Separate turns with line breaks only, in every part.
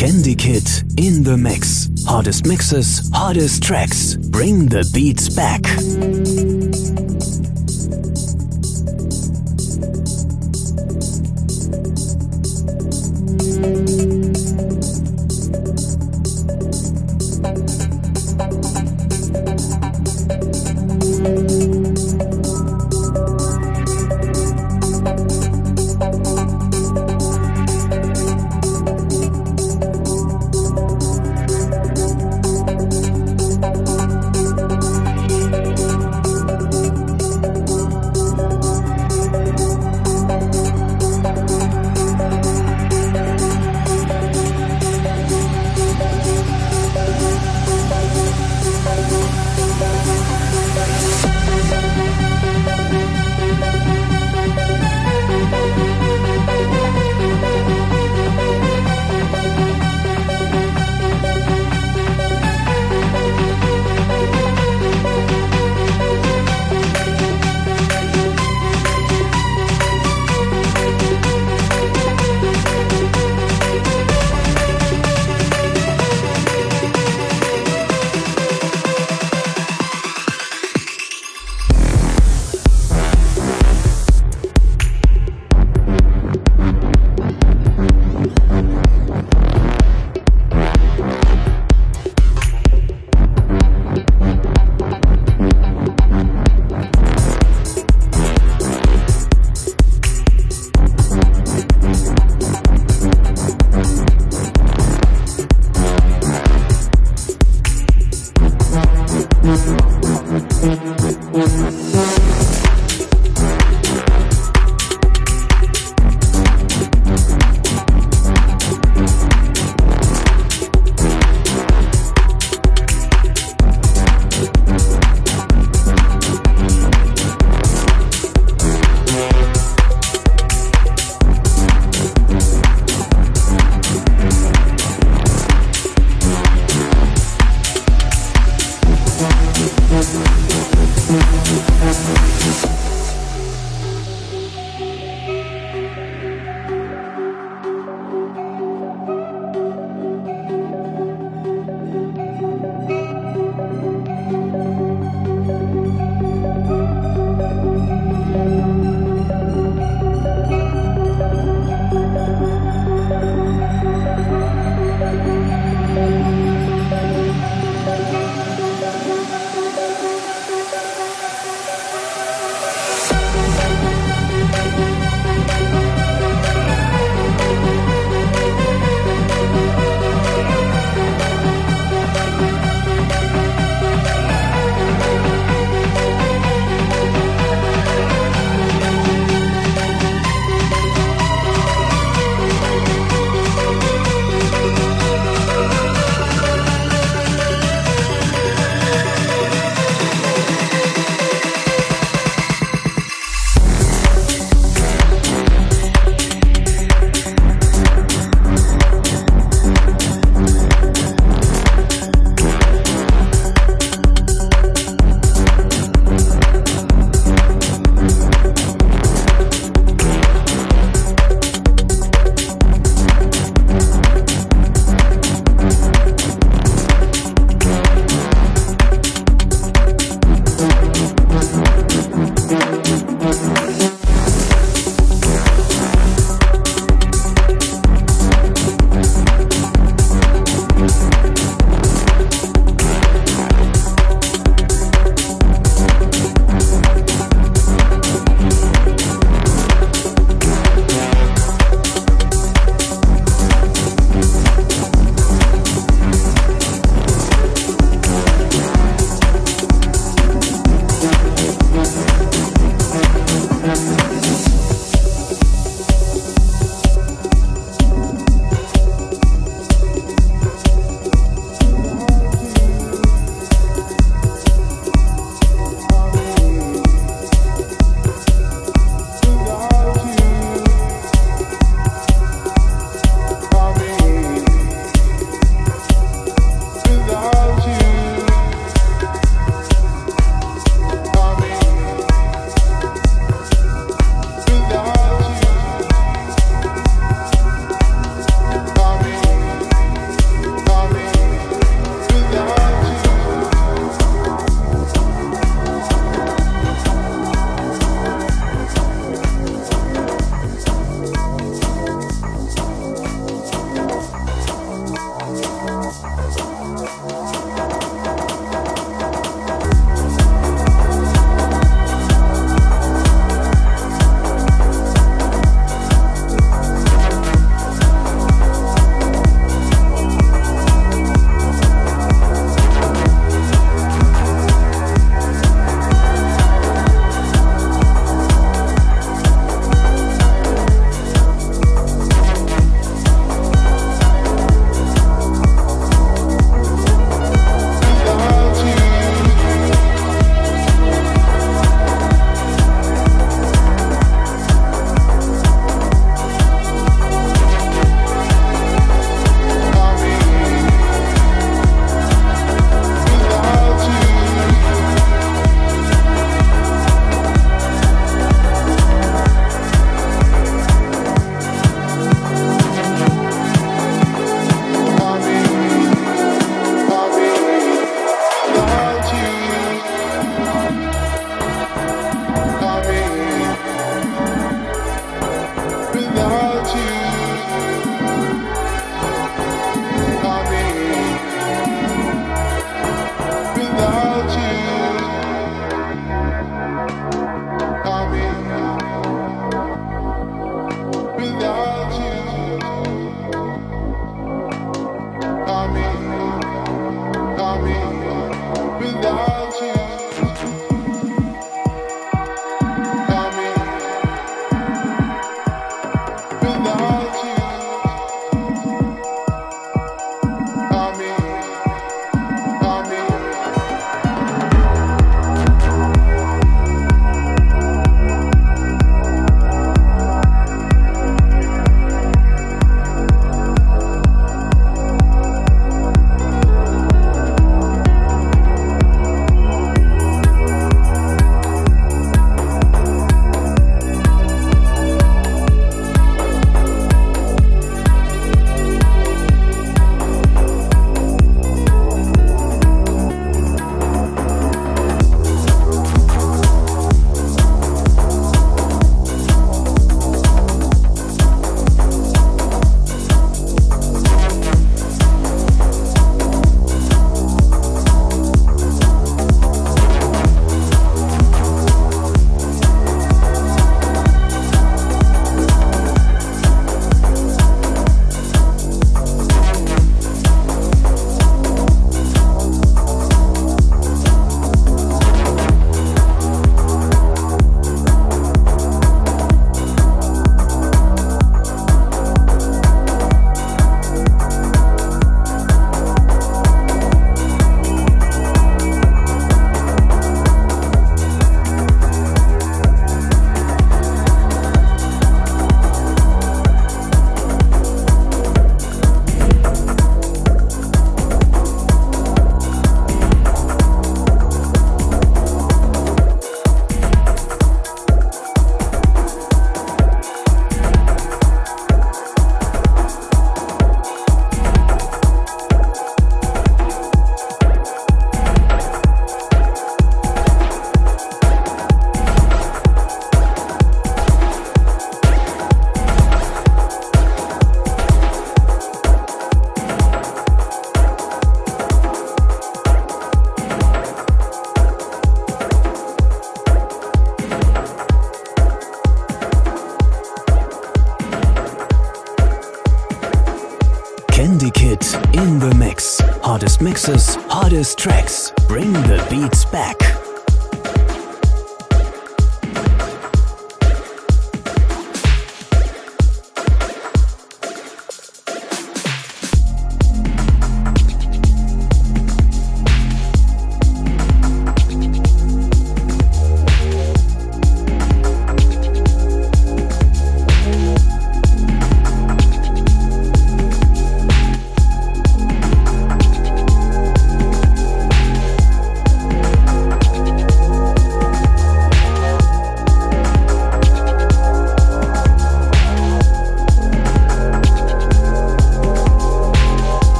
Candy Kid in the mix. Hardest mixes, hardest tracks. Bring the beats back.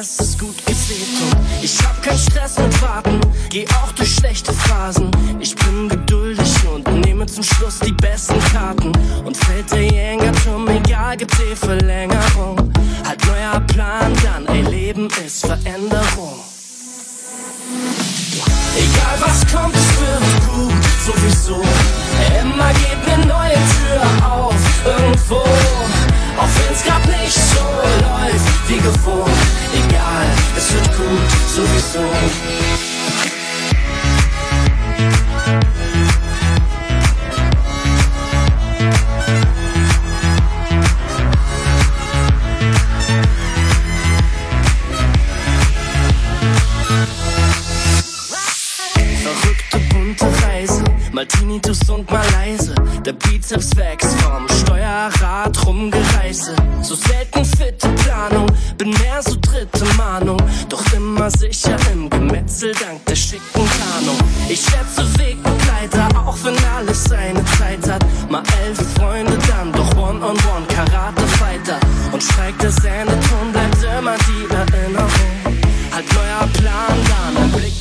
Es ist gut gesät. Ich hab keinen Stress mit Warten, geh auch durch schlechte Phasen. Ich bin geduldig und nehme zum Schluss die besten Karten. Und fällt der Jängerturm, egal, gibt's eh Verlängerung. Halt neuer Plan dann, ey, Leben ist Veränderung. Egal was kommt, es wird gut, sowieso. Immer geht ne neue Tür auf, irgendwo. Wenn's grad nicht so läuft wie gewohnt. Egal, es wird gut, sowieso. Mal Tinnitus und mal leise. Der Bizeps wächst vom Steuerrad rumgereise. So selten fitte Planung, bin mehr so dritte Mahnung. Doch immer sicher im Gemetzel dank der schicken Tarnung. Ich schätze Wegbegleiter, auch wenn alles seine Zeit hat. Mal elf Freunde, dann doch One-on-One, Karate-Fighter. Und steigt der Sendeton,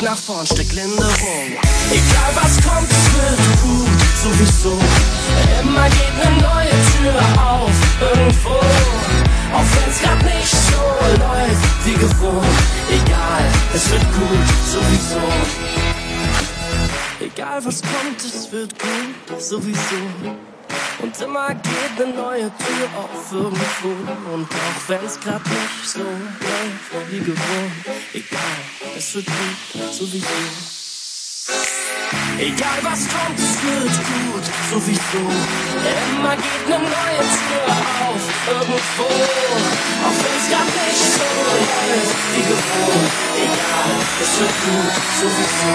nach vorn, steckt Linderung. Egal was kommt, es wird gut, sowieso. Immer geht ne neue Tür auf, irgendwo. Auch wenn's grad nicht so läuft wie gewohnt. Egal, es wird gut, sowieso. Egal was kommt, es wird gut, sowieso. Und immer geht eine neue Tür auf irgendwo. Und auch wenn's grad nicht so läuft wie gewohnt, egal, es wird gut, sowieso. Egal was kommt, es wird gut, sowieso. Immer geht eine neue Tür auf, irgendwo. Auch wenn's grad nicht so läuft wie gewohnt. Egal, es wird gut, sowieso.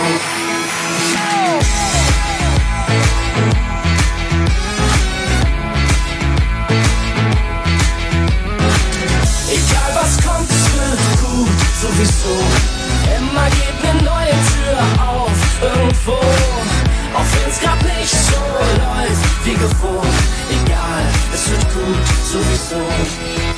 Was kommt, es wird gut, sowieso. Immer geht ne neue Tür auf, irgendwo. Auch wenn's grad nicht so läuft wie gewohnt. Egal, es wird gut, sowieso.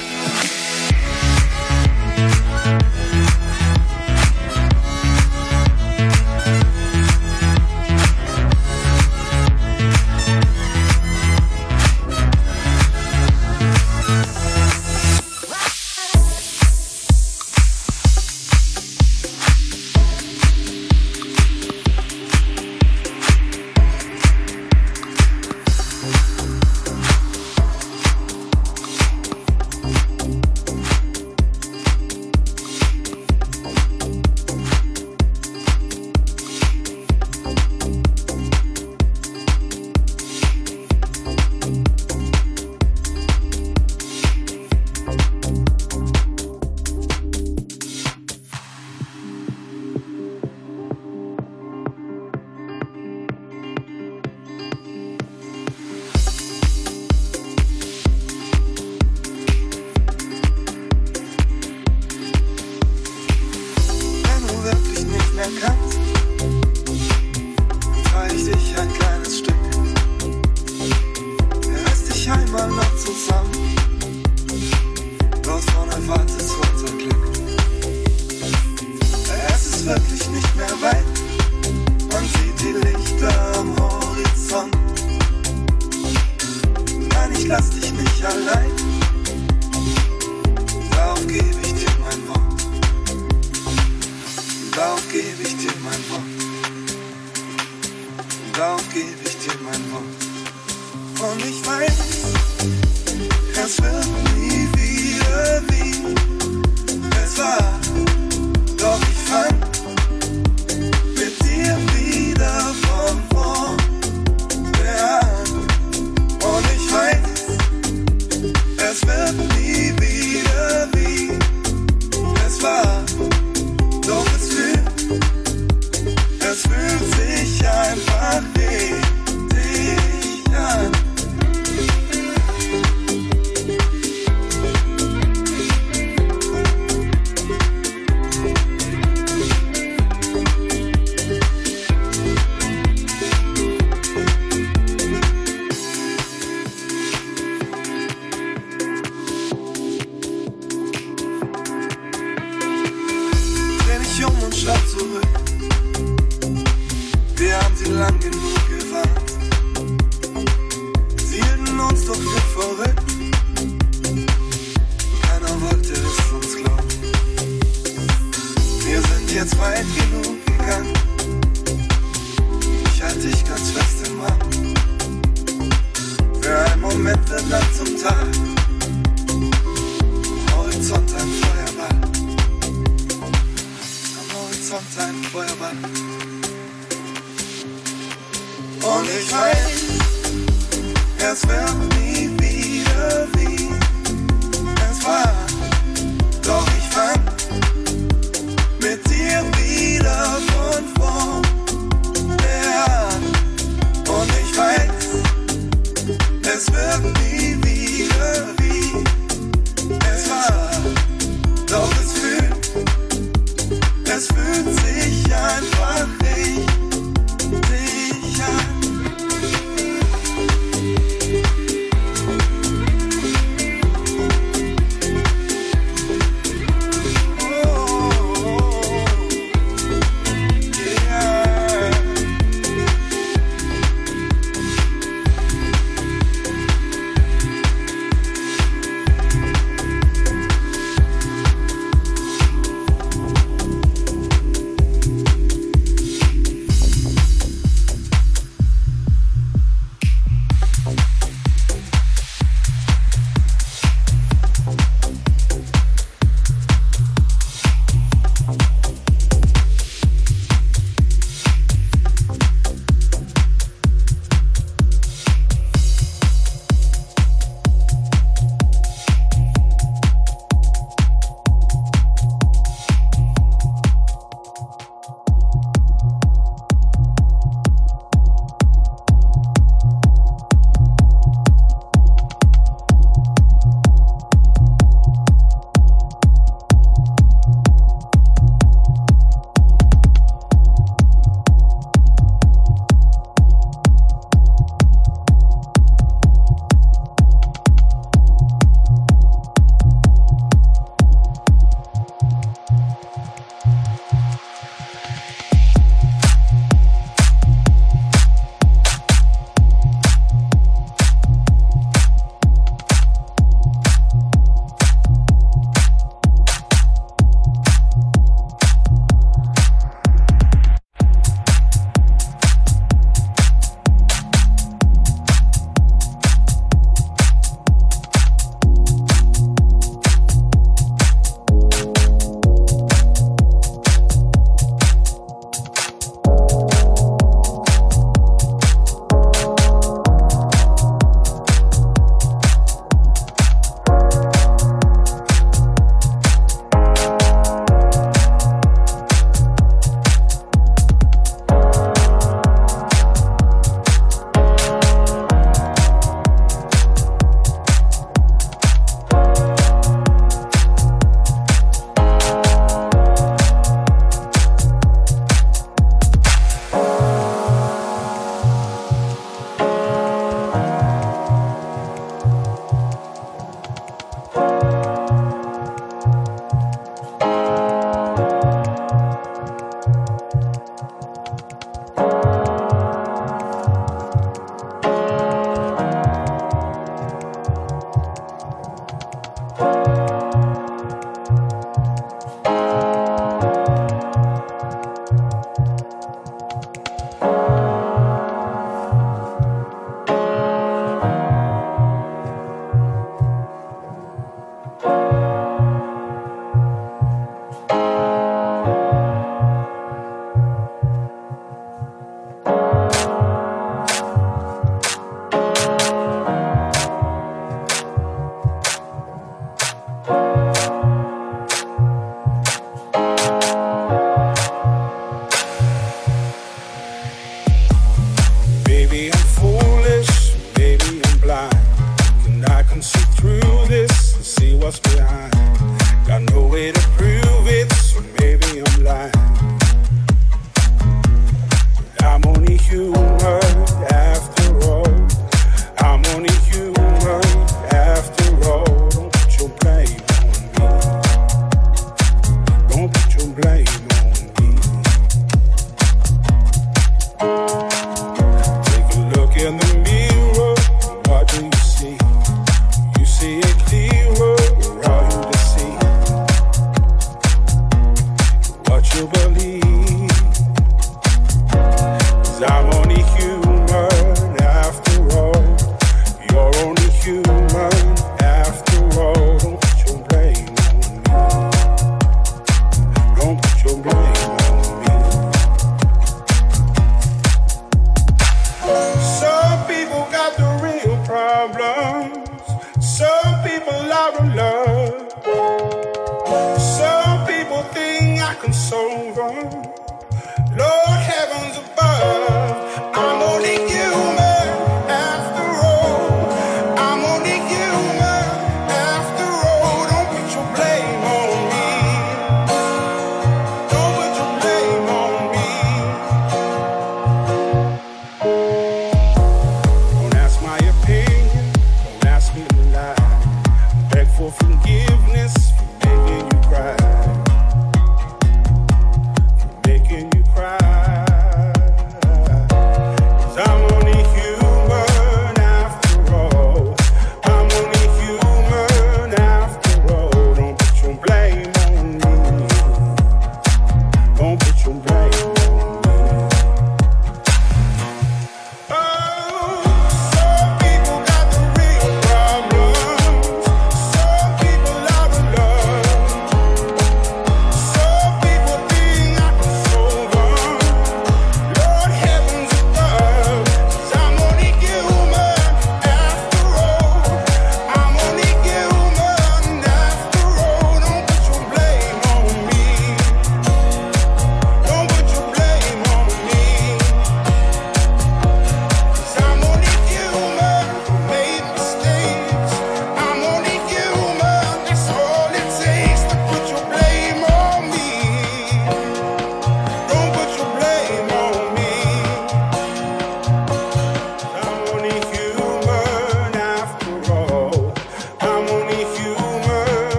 I can so wrong.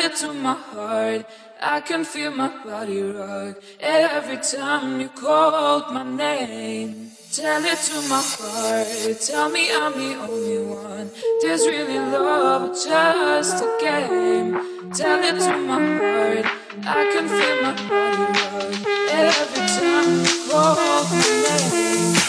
it to my heart. I can feel my body rock every time you called my name. Tell it to my heart. Tell me I'm the only one. There's really love, just a game. Tell it to my heart. I can feel my body rock every time you called my name.